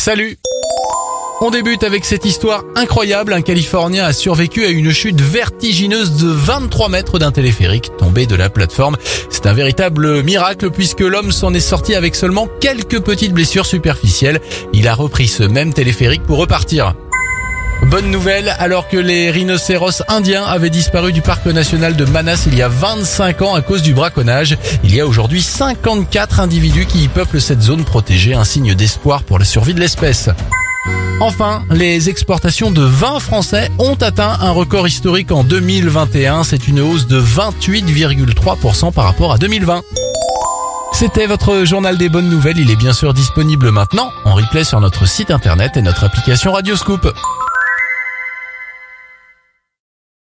Salut on débute avec cette histoire incroyable. Un Californien a survécu à une chute vertigineuse de 23 mètres d'un téléphérique tombé de la plateforme. C'est un véritable miracle puisque l'homme s'en est sorti avec seulement quelques petites blessures superficielles. Il a repris ce même téléphérique pour repartir. Bonne nouvelle, alors que les rhinocéros indiens avaient disparu du parc national de Manas il y a 25 ans à cause du braconnage, il y a aujourd'hui 54 individus qui y peuplent cette zone protégée, un signe d'espoir pour la survie de l'espèce. Enfin, les exportations de vin français ont atteint un record historique en 2021. C'est une hausse de 28,3% par rapport à 2020. C'était votre journal des bonnes nouvelles. Il est bien sûr disponible maintenant en replay sur notre site internet et notre application Radioscoop.